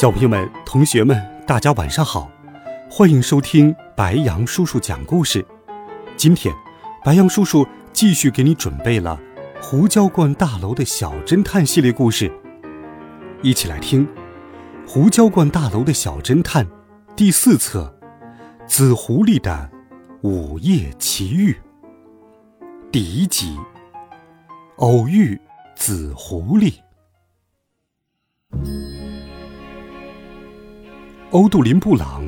小朋友们、同学们，大家晚上好，欢迎收听白羊叔叔讲故事。今天，白羊叔叔继续给你准备了胡椒罐大楼的小侦探系列故事，一起来听《胡椒罐大楼的小侦探》第四册《紫狐狸的午夜奇遇》第一集《偶遇紫狐狸》。欧杜林·布朗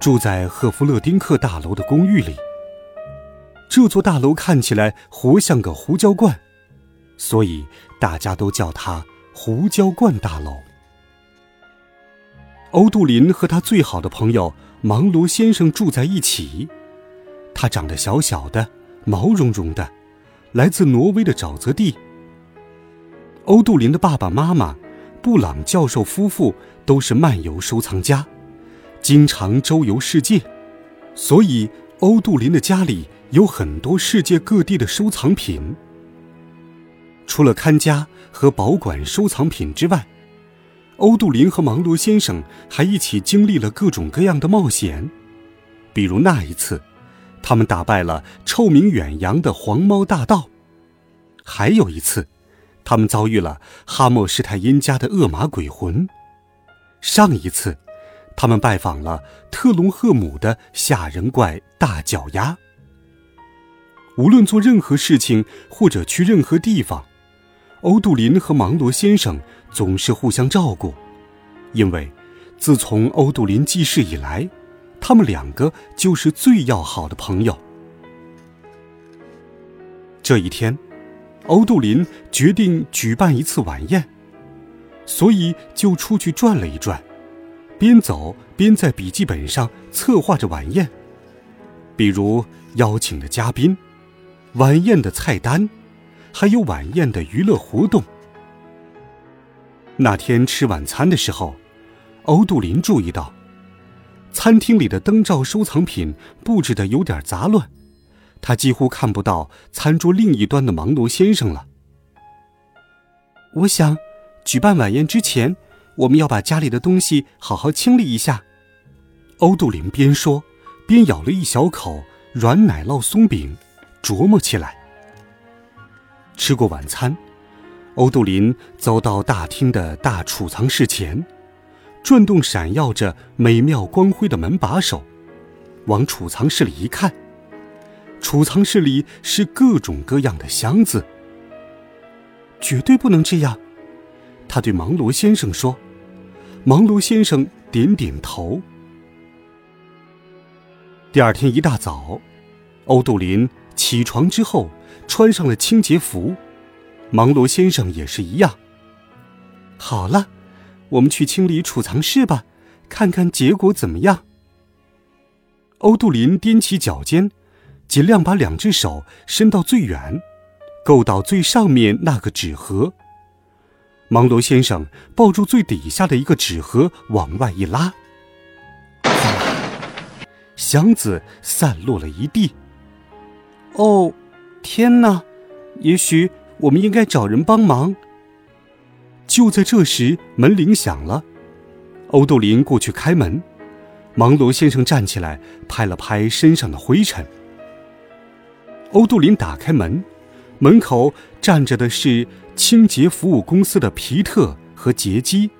住在赫夫勒丁克大楼的公寓里。这座大楼看起来活像个胡椒罐，所以大家都叫它“胡椒罐大楼”。欧杜林和他最好的朋友芒罗先生住在一起。他长得小小的，毛茸茸的，来自挪威的沼泽地。欧杜林的爸爸妈妈。布朗教授夫妇都是漫游收藏家，经常周游世界，所以欧杜林的家里有很多世界各地的收藏品。除了看家和保管收藏品之外，欧杜林和芒罗先生还一起经历了各种各样的冒险，比如那一次，他们打败了臭名远扬的黄猫大盗；还有一次。他们遭遇了哈默施泰因家的恶马鬼魂。上一次，他们拜访了特隆赫姆的吓人怪大脚丫。无论做任何事情或者去任何地方，欧杜林和芒罗先生总是互相照顾，因为自从欧杜林记事以来，他们两个就是最要好的朋友。这一天。欧杜林决定举办一次晚宴，所以就出去转了一转，边走边在笔记本上策划着晚宴，比如邀请的嘉宾、晚宴的菜单，还有晚宴的娱乐活动。那天吃晚餐的时候，欧杜林注意到，餐厅里的灯罩收藏品布置的有点杂乱。他几乎看不到餐桌另一端的芒罗先生了。我想，举办晚宴之前，我们要把家里的东西好好清理一下。欧杜林边说，边咬了一小口软奶酪松饼，琢磨起来。吃过晚餐，欧杜林走到大厅的大储藏室前，转动闪耀着美妙光辉的门把手，往储藏室里一看。储藏室里是各种各样的箱子，绝对不能这样。他对芒罗先生说：“芒罗先生点点头。”第二天一大早，欧杜林起床之后穿上了清洁服，芒罗先生也是一样。好了，我们去清理储藏室吧，看看结果怎么样。欧杜林踮起脚尖。尽量把两只手伸到最远，够到最上面那个纸盒。芒罗先生抱住最底下的一个纸盒，往外一拉，箱子散落了一地。哦，天哪！也许我们应该找人帮忙。就在这时，门铃响了。欧杜林过去开门，芒罗先生站起来，拍了拍身上的灰尘。欧杜林打开门，门口站着的是清洁服务公司的皮特和杰基。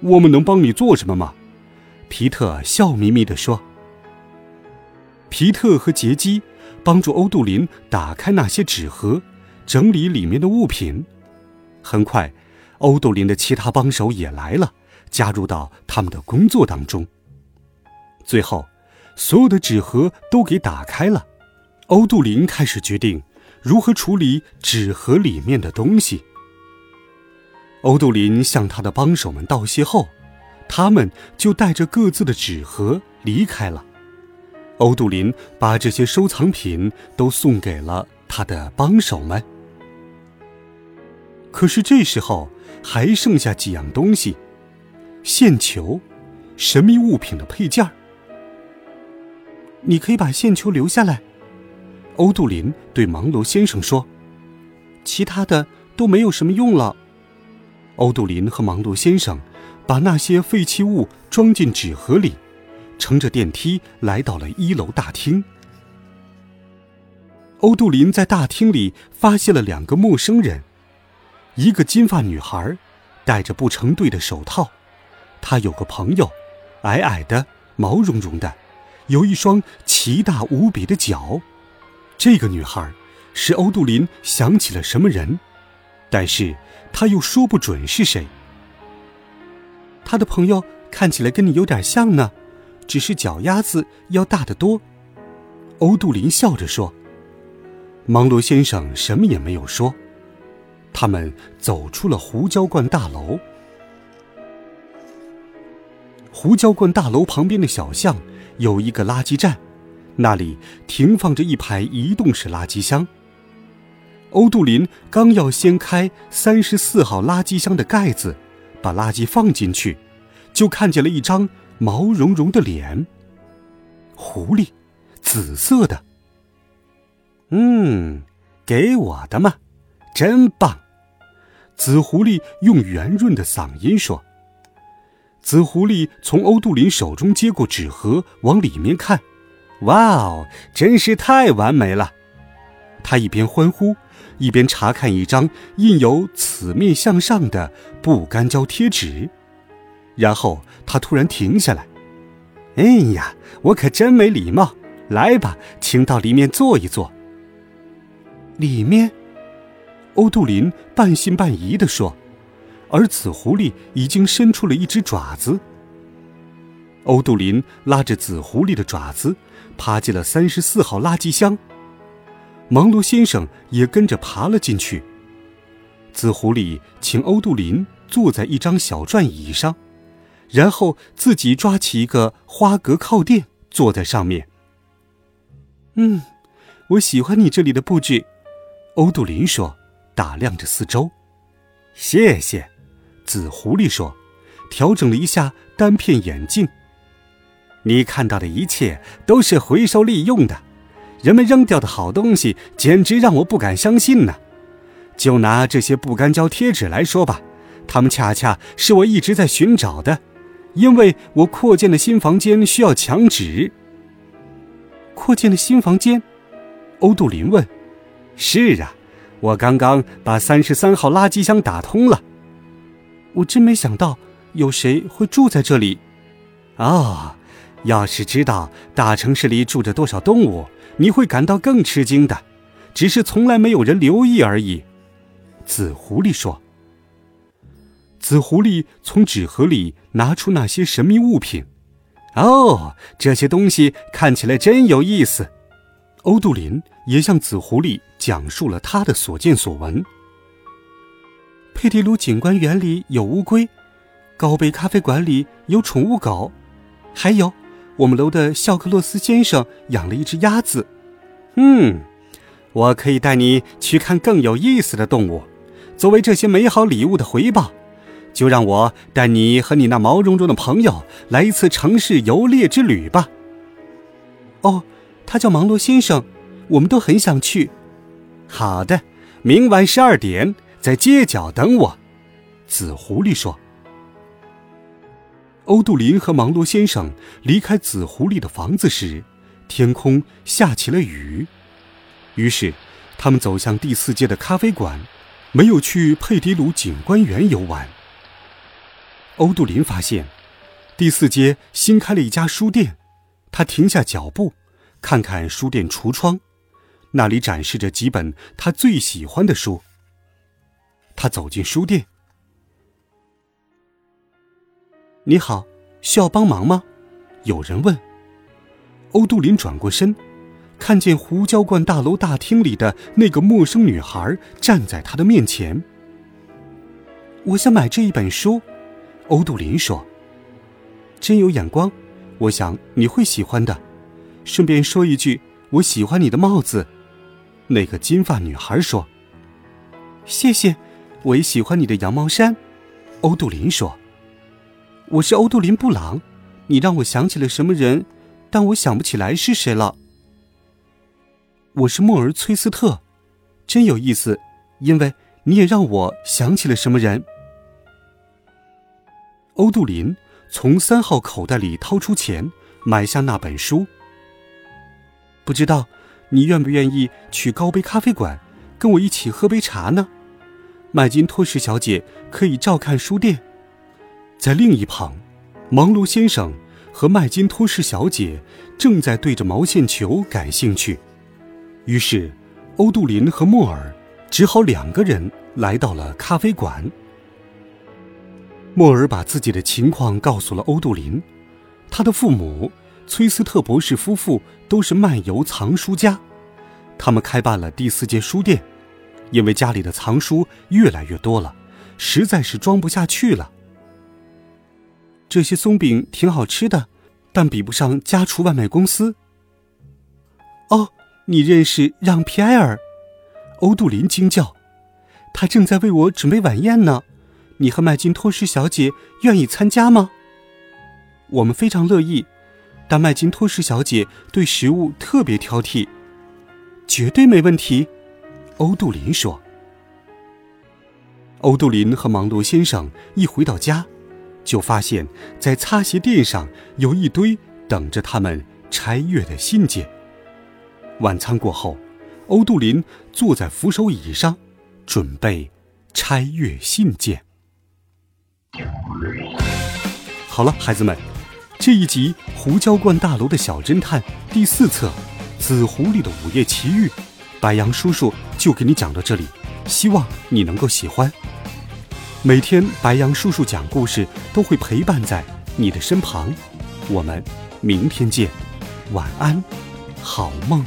我们能帮你做什么吗？皮特笑眯眯地说。皮特和杰基帮助欧杜林打开那些纸盒，整理里面的物品。很快，欧杜林的其他帮手也来了，加入到他们的工作当中。最后，所有的纸盒都给打开了。欧杜林开始决定如何处理纸盒里面的东西。欧杜林向他的帮手们道谢后，他们就带着各自的纸盒离开了。欧杜林把这些收藏品都送给了他的帮手们。可是这时候还剩下几样东西：线球、神秘物品的配件儿。你可以把线球留下来，欧杜林对芒罗先生说。其他的都没有什么用了。欧杜林和芒罗先生把那些废弃物装进纸盒里，乘着电梯来到了一楼大厅。欧杜林在大厅里发现了两个陌生人，一个金发女孩，戴着不成对的手套。她有个朋友，矮矮的，毛茸茸的，有一双奇大无比的脚。这个女孩。使欧杜林想起了什么人，但是他又说不准是谁。他的朋友看起来跟你有点像呢，只是脚丫子要大得多。欧杜林笑着说。芒罗先生什么也没有说。他们走出了胡椒罐大楼。胡椒罐大楼旁边的小巷有一个垃圾站，那里停放着一排移动式垃圾箱。欧杜林刚要掀开三十四号垃圾箱的盖子，把垃圾放进去，就看见了一张毛茸茸的脸。狐狸，紫色的。嗯，给我的嘛，真棒！紫狐狸用圆润的嗓音说。紫狐狸从欧杜林手中接过纸盒，往里面看，哇哦，真是太完美了！他一边欢呼。一边查看一张印有“此面向上”的不干胶贴纸，然后他突然停下来。“哎呀，我可真没礼貌！来吧，请到里面坐一坐。”里面，欧杜林半信半疑地说，而紫狐狸已经伸出了一只爪子。欧杜林拉着紫狐狸的爪子，爬进了三十四号垃圾箱。芒罗先生也跟着爬了进去。紫狐狸请欧杜林坐在一张小转椅上，然后自己抓起一个花格靠垫坐在上面。嗯，我喜欢你这里的布置，欧杜林说，打量着四周。谢谢，紫狐狸说，调整了一下单片眼镜。你看到的一切都是回收利用的。人们扔掉的好东西简直让我不敢相信呢。就拿这些不干胶贴纸来说吧，它们恰恰是我一直在寻找的，因为我扩建的新房间需要墙纸。扩建的新房间？欧杜林问。是啊，我刚刚把三十三号垃圾箱打通了。我真没想到有谁会住在这里。哦，要是知道大城市里住着多少动物。你会感到更吃惊的，只是从来没有人留意而已。”紫狐狸说。紫狐狸从纸盒里拿出那些神秘物品。哦，这些东西看起来真有意思。欧杜林也向紫狐狸讲述了他的所见所闻。佩蒂鲁景观园里有乌龟，高贝咖啡馆里有宠物狗，还有。我们楼的肖克洛斯先生养了一只鸭子。嗯，我可以带你去看更有意思的动物。作为这些美好礼物的回报，就让我带你和你那毛茸茸的朋友来一次城市游猎之旅吧。哦，他叫芒罗先生，我们都很想去。好的，明晚十二点在街角等我。紫狐狸说。欧杜林和芒罗先生离开紫狐狸的房子时，天空下起了雨。于是，他们走向第四街的咖啡馆，没有去佩迪鲁景观园游玩。欧杜林发现，第四街新开了一家书店，他停下脚步，看看书店橱窗，那里展示着几本他最喜欢的书。他走进书店。你好，需要帮忙吗？有人问。欧杜林转过身，看见胡椒罐大楼大厅里的那个陌生女孩站在他的面前。我想买这一本书，欧杜林说。真有眼光，我想你会喜欢的。顺便说一句，我喜欢你的帽子。”那个金发女孩说。“谢谢，我也喜欢你的羊毛衫。”欧杜林说。“我是欧杜林·布朗，你让我想起了什么人，但我想不起来是谁了。”我是莫尔·崔斯特，真有意思，因为你也让我想起了什么人。欧杜林从三号口袋里掏出钱，买下那本书。不知道你愿不愿意去高杯咖啡馆，跟我一起喝杯茶呢？麦金托什小姐可以照看书店。在另一旁，芒罗先生和麦金托什小姐正在对着毛线球感兴趣。于是，欧杜林和莫尔只好两个人来到了咖啡馆。莫尔把自己的情况告诉了欧杜林，他的父母崔斯特博士夫妇都是漫游藏书家，他们开办了第四间书店，因为家里的藏书越来越多了，实在是装不下去了。这些松饼挺好吃的，但比不上家厨外卖公司。哦。你认识让·皮埃尔？欧杜林惊叫：“他正在为我准备晚宴呢。你和麦金托什小姐愿意参加吗？”我们非常乐意，但麦金托什小姐对食物特别挑剔。绝对没问题，欧杜林说。欧杜林和芒罗先生一回到家，就发现，在擦鞋垫上有一堆等着他们拆阅的信件。晚餐过后，欧杜林坐在扶手椅上，准备拆阅信件。好了，孩子们，这一集《胡椒罐大楼的小侦探》第四册《紫狐狸的午夜奇遇》，白杨叔叔就给你讲到这里，希望你能够喜欢。每天白羊叔叔讲故事都会陪伴在你的身旁，我们明天见，晚安，好梦。